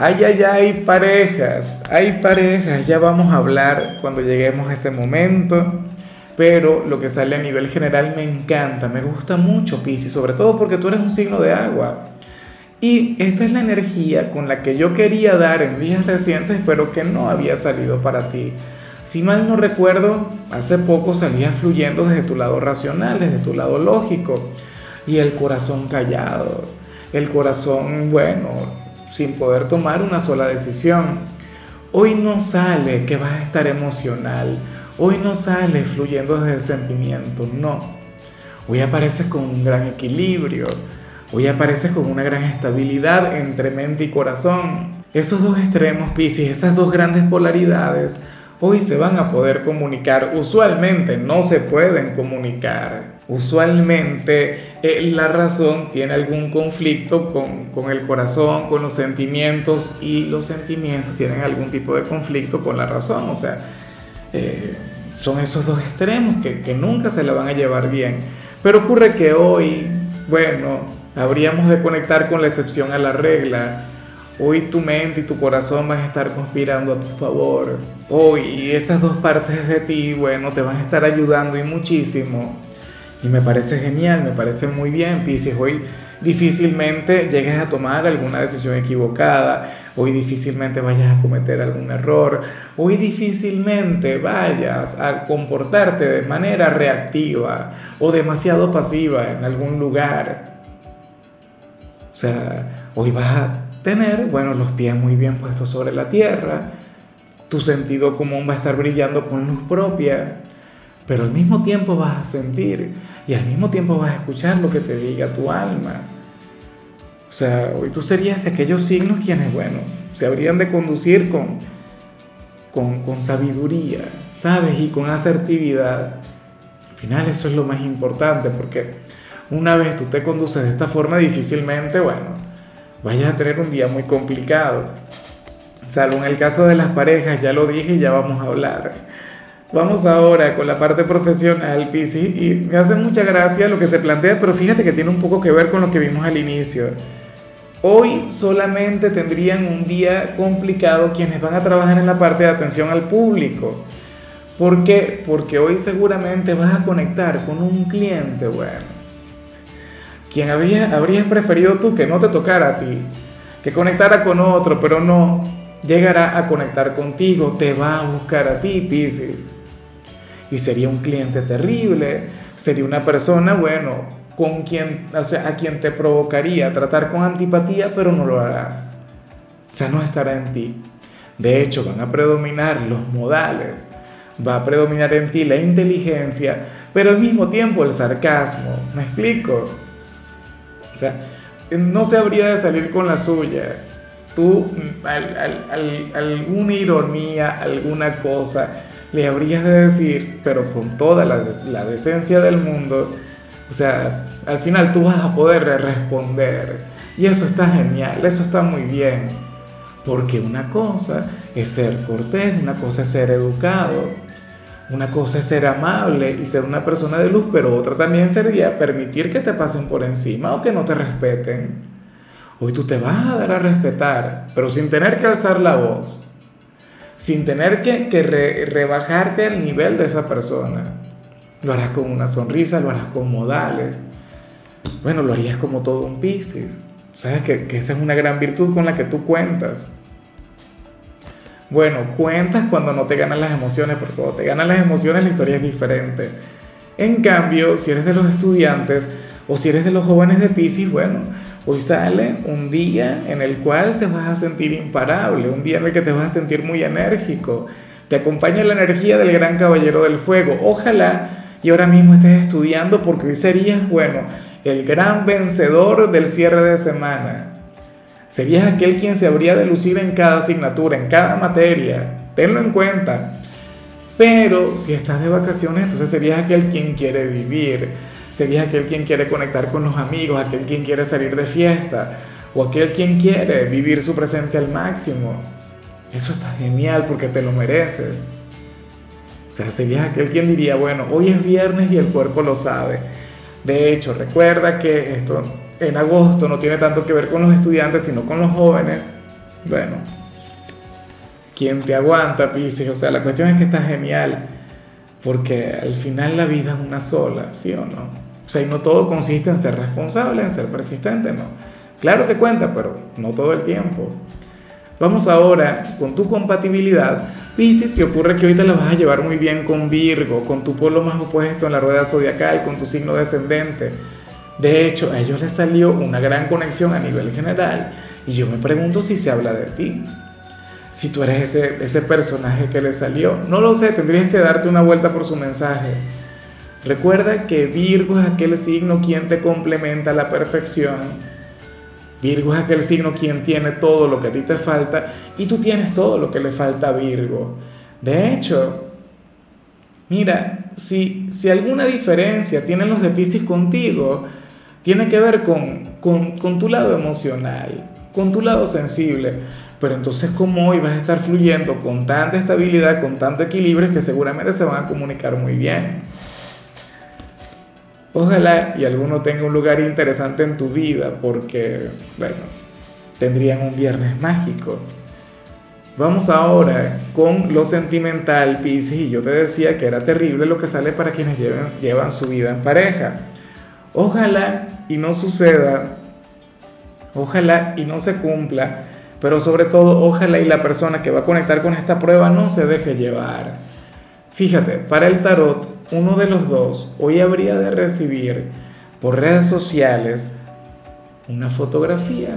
Ay, ay, ay, parejas, hay parejas, ya vamos a hablar cuando lleguemos a ese momento, pero lo que sale a nivel general me encanta, me gusta mucho, Piscis, sobre todo porque tú eres un signo de agua. Y esta es la energía con la que yo quería dar en días recientes, pero que no había salido para ti. Si mal no recuerdo, hace poco salía fluyendo desde tu lado racional, desde tu lado lógico, y el corazón callado, el corazón, bueno, sin poder tomar una sola decisión. Hoy no sale que vas a estar emocional, hoy no sale fluyendo desde el sentimiento, no. Hoy apareces con un gran equilibrio, hoy apareces con una gran estabilidad entre mente y corazón. Esos dos extremos, Piscis, esas dos grandes polaridades, hoy se van a poder comunicar. Usualmente no se pueden comunicar. Usualmente eh, la razón tiene algún conflicto con, el corazón, con los sentimientos y los sentimientos tienen algún tipo de conflicto con la razón. O sea, eh, son esos dos extremos que, que nunca se la van a llevar bien. Pero ocurre que hoy, bueno, habríamos de conectar con la excepción a la regla Hoy tu mente y tu corazón van a estar conspirando a tu favor. Hoy esas dos partes de ti, bueno, te van a estar ayudando y muchísimo. Y me parece genial, me parece muy bien, Pisces. Hoy difícilmente llegues a tomar alguna decisión equivocada. Hoy difícilmente vayas a cometer algún error. Hoy difícilmente vayas a comportarte de manera reactiva o demasiado pasiva en algún lugar. O sea, hoy vas a tener, bueno, los pies muy bien puestos sobre la tierra, tu sentido común va a estar brillando con luz propia, pero al mismo tiempo vas a sentir y al mismo tiempo vas a escuchar lo que te diga tu alma. O sea, hoy tú serías de aquellos signos quienes, bueno, se habrían de conducir con, con, con sabiduría, ¿sabes? Y con asertividad. Al final eso es lo más importante porque una vez tú te conduces de esta forma, difícilmente, bueno, vayas a tener un día muy complicado. Salvo en el caso de las parejas, ya lo dije y ya vamos a hablar. Vamos ahora con la parte profesional, Pisi, y me hace mucha gracia lo que se plantea, pero fíjate que tiene un poco que ver con lo que vimos al inicio. Hoy solamente tendrían un día complicado quienes van a trabajar en la parte de atención al público. ¿Por qué? Porque hoy seguramente vas a conectar con un cliente, bueno quien habría, habrías preferido tú que no te tocara a ti, que conectara con otro, pero no llegará a conectar contigo, te va a buscar a ti, Pisces. Y sería un cliente terrible, sería una persona, bueno, con quien, o sea, a quien te provocaría tratar con antipatía, pero no lo harás. O sea, no estará en ti. De hecho, van a predominar los modales, va a predominar en ti la inteligencia, pero al mismo tiempo el sarcasmo. ¿Me explico? O sea, no se habría de salir con la suya. Tú, alguna ironía, alguna cosa, le habrías de decir, pero con toda la, la decencia del mundo, o sea, al final tú vas a poder responder. Y eso está genial, eso está muy bien. Porque una cosa es ser cortés, una cosa es ser educado, una cosa es ser amable y ser una persona de luz, pero otra también sería permitir que te pasen por encima o que no te respeten. Hoy tú te vas a dar a respetar, pero sin tener que alzar la voz, sin tener que, rebajarte al nivel de esa persona. Lo harás con una sonrisa, lo harás con modales. Bueno, lo harías como todo un Pisces. Sabes que, que esa es una gran virtud con la que tú cuentas. Bueno, cuentas cuando no te ganan las emociones, porque cuando te ganan las emociones la historia es diferente. En cambio, si eres de los estudiantes o si eres de los jóvenes de Pisces, bueno, hoy sale un día en el cual te vas a sentir imparable, un día en el que te vas a sentir muy enérgico. Te acompaña la energía del gran caballero del fuego. Ojalá y ahora mismo estés estudiando porque hoy serías, bueno, el gran vencedor del cierre de semana. Serías aquel quien se habría de lucir en cada asignatura, en cada materia. tenlo en cuenta. Pero si estás de vacaciones, entonces serías aquel quien quiere vivir, serías aquel quien quiere conectar con los amigos, aquel quien quiere salir de fiesta, o aquel quien quiere vivir su presente al máximo. Eso está genial porque te lo mereces. O sea, serías aquel quien diría, bueno, hoy es viernes y el cuerpo lo sabe. De hecho, recuerda que esto en agosto no tiene tanto que ver con los estudiantes, sino con los jóvenes. Bueno, ¿quién te aguanta, Pisces? O sea, la cuestión es que está genial, porque al final la vida es una sola, ¿sí o no? O sea, y no todo consiste en ser responsable, en ser persistente, ¿no? Claro que cuenta, pero no todo el tiempo. Vamos ahora con tu compatibilidad. Pisces, y ocurre que ahorita la vas a llevar muy bien con Virgo, con tu polo más opuesto en la rueda zodiacal, con tu signo descendente. De hecho, a ellos les salió una gran conexión a nivel general y yo me pregunto si se habla de ti si tú eres ese, ese personaje que le salió. No lo sé, tendrías que darte una vuelta por su mensaje. Recuerda que Virgo es aquel signo quien te complementa a la perfección. Virgo es aquel signo quien tiene todo lo que a ti te falta y tú tienes todo lo que le falta a Virgo. De hecho, mira, si, si alguna diferencia tienen los de Pisces contigo, tiene que ver con, con, con tu lado emocional, con tu lado sensible. Pero entonces como hoy vas a estar fluyendo con tanta estabilidad, con tanto equilibrio, que seguramente se van a comunicar muy bien. Ojalá y alguno tenga un lugar interesante en tu vida porque, bueno, tendrían un viernes mágico. Vamos ahora con lo sentimental, Pisces, y yo te decía que era terrible lo que sale para quienes llevan su vida en pareja. Ojalá y no suceda, ojalá y no se cumpla pero sobre todo, ojalá y la persona que va a conectar con esta prueba no se deje llevar. Fíjate, para el tarot, uno de los dos hoy habría de recibir por redes sociales una fotografía.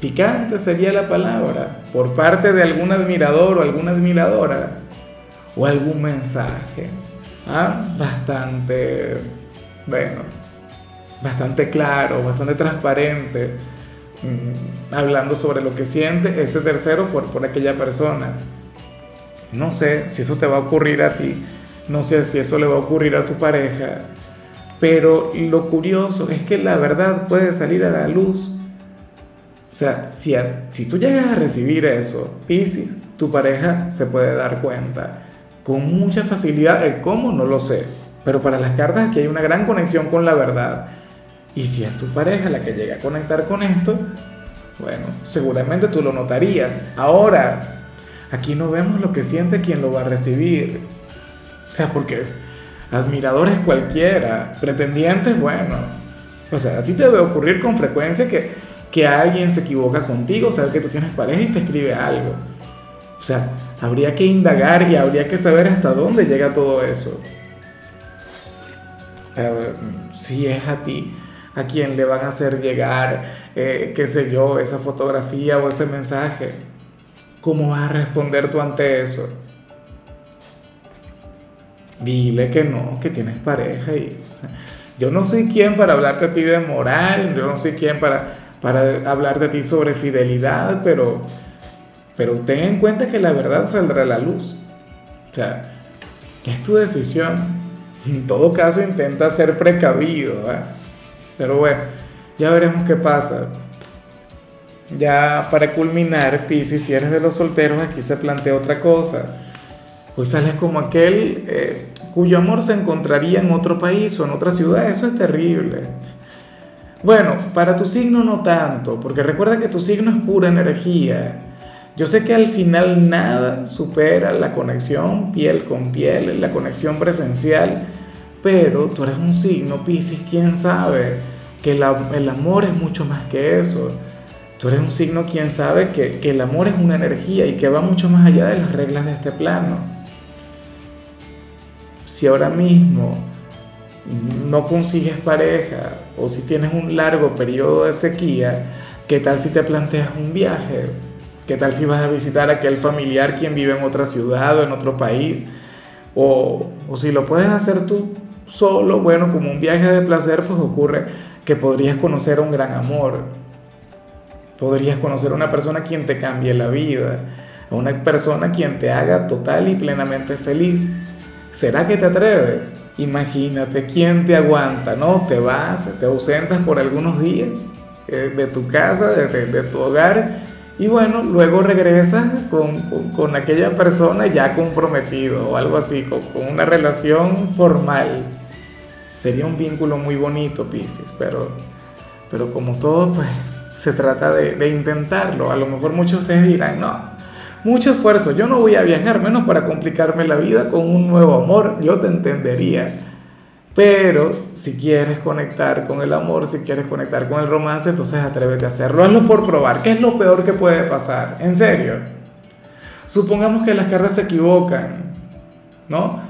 Picante sería la palabra, por parte de algún admirador o alguna admiradora, o algún mensaje. ¿ah? Bastante, bueno, bastante claro, bastante transparente Mm, hablando sobre lo que siente ese tercero por, por aquella persona. No sé si eso te va a ocurrir a ti, no sé si eso le va a ocurrir a tu pareja, pero lo curioso es que la verdad puede salir a la luz. O sea, si, si tú llegas a recibir eso, Pisces, tu pareja se puede dar cuenta con mucha facilidad. El cómo no lo sé, pero para las cartas aquí hay una gran conexión con la verdad. Y si es tu pareja la que llega a conectar con esto, bueno, seguramente tú lo notarías. Ahora, aquí no vemos lo que siente quien lo va a recibir. O sea, porque admiradores cualquiera, pretendientes, bueno. O sea, a ti te debe ocurrir con frecuencia que, que alguien se equivoca contigo, sabe que tú tienes pareja y te escribe algo. O sea, habría que indagar y habría que saber hasta dónde llega todo eso. si es a ti a quién le van a hacer llegar, eh, qué sé yo, esa fotografía o ese mensaje. ¿Cómo vas a responder tú ante eso? Dile que no, que tienes pareja y yo no soy quien para hablarte a ti de moral, yo no soy quien para, para hablar de ti sobre fidelidad, pero, pero ten en cuenta que la verdad saldrá a la luz. O sea, es tu decisión. En todo caso, intenta ser precavido. ¿eh? Pero bueno, ya veremos qué pasa. Ya para culminar, Pisces, si eres de los solteros, aquí se plantea otra cosa. Pues sales como aquel eh, cuyo amor se encontraría en otro país o en otra ciudad. Eso es terrible. Bueno, para tu signo no tanto, porque recuerda que tu signo es pura energía. Yo sé que al final nada supera la conexión piel con piel, la conexión presencial pero tú eres un signo, Pisces, quién sabe que el amor es mucho más que eso. Tú eres un signo, quien sabe que, que el amor es una energía y que va mucho más allá de las reglas de este plano. Si ahora mismo no consigues pareja o si tienes un largo periodo de sequía, ¿qué tal si te planteas un viaje? ¿Qué tal si vas a visitar a aquel familiar quien vive en otra ciudad o en otro país? O, o si lo puedes hacer tú solo, bueno, como un viaje de placer, pues ocurre que podrías conocer un gran amor, podrías conocer a una persona quien te cambie la vida, a una persona quien te haga total y plenamente feliz. ¿Será que te atreves? Imagínate quién te aguanta, ¿no? Te vas, te ausentas por algunos días eh, de tu casa, de, tu hogar, y bueno, luego regresas con, aquella persona ya comprometido o algo así, con, una relación formal. Sería un vínculo muy bonito, Pisces, pero, pero como todo, pues se trata de, intentarlo. A lo mejor muchos de ustedes dirán, no, mucho esfuerzo, yo no voy a viajar menos para complicarme la vida con un nuevo amor, yo te entendería. Pero si quieres conectar con el amor, si quieres conectar con el romance, entonces atrévete a hacerlo. Hazlo por probar. ¿Qué es lo peor que puede pasar? En serio. Supongamos que las cartas se equivocan, ¿no?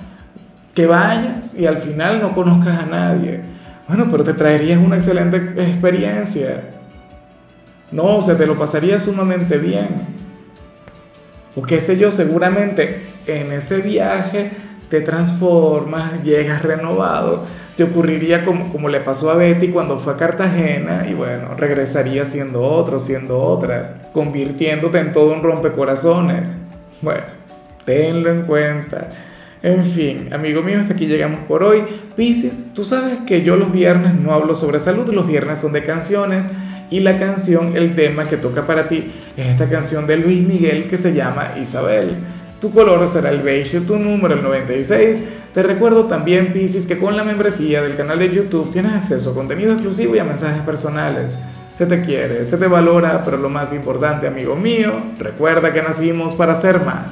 Que vayas y al final no conozcas a nadie. Bueno, pero te traerías una excelente experiencia. No, o sea, te lo pasaría sumamente bien. O qué sé yo, seguramente en ese viaje te transformas, llegas renovado. Te ocurriría como, como le pasó a Betty cuando fue a Cartagena y bueno, regresaría siendo otro, siendo otra, convirtiéndote en todo un rompecorazones. Bueno, tenlo en cuenta. En fin, amigo mío, hasta aquí llegamos por hoy. Pisces, tú sabes que yo los viernes no hablo sobre salud, los viernes son de canciones y la canción, el tema que toca para ti es esta canción de Luis Miguel que se llama Isabel. Tu color será el beige, tu número el 96. Te recuerdo también, Pisces, que con la membresía del canal de YouTube tienes acceso a contenido exclusivo y a mensajes personales. Se te quiere, se te valora, pero lo más importante, amigo mío, recuerda que nacimos para ser más.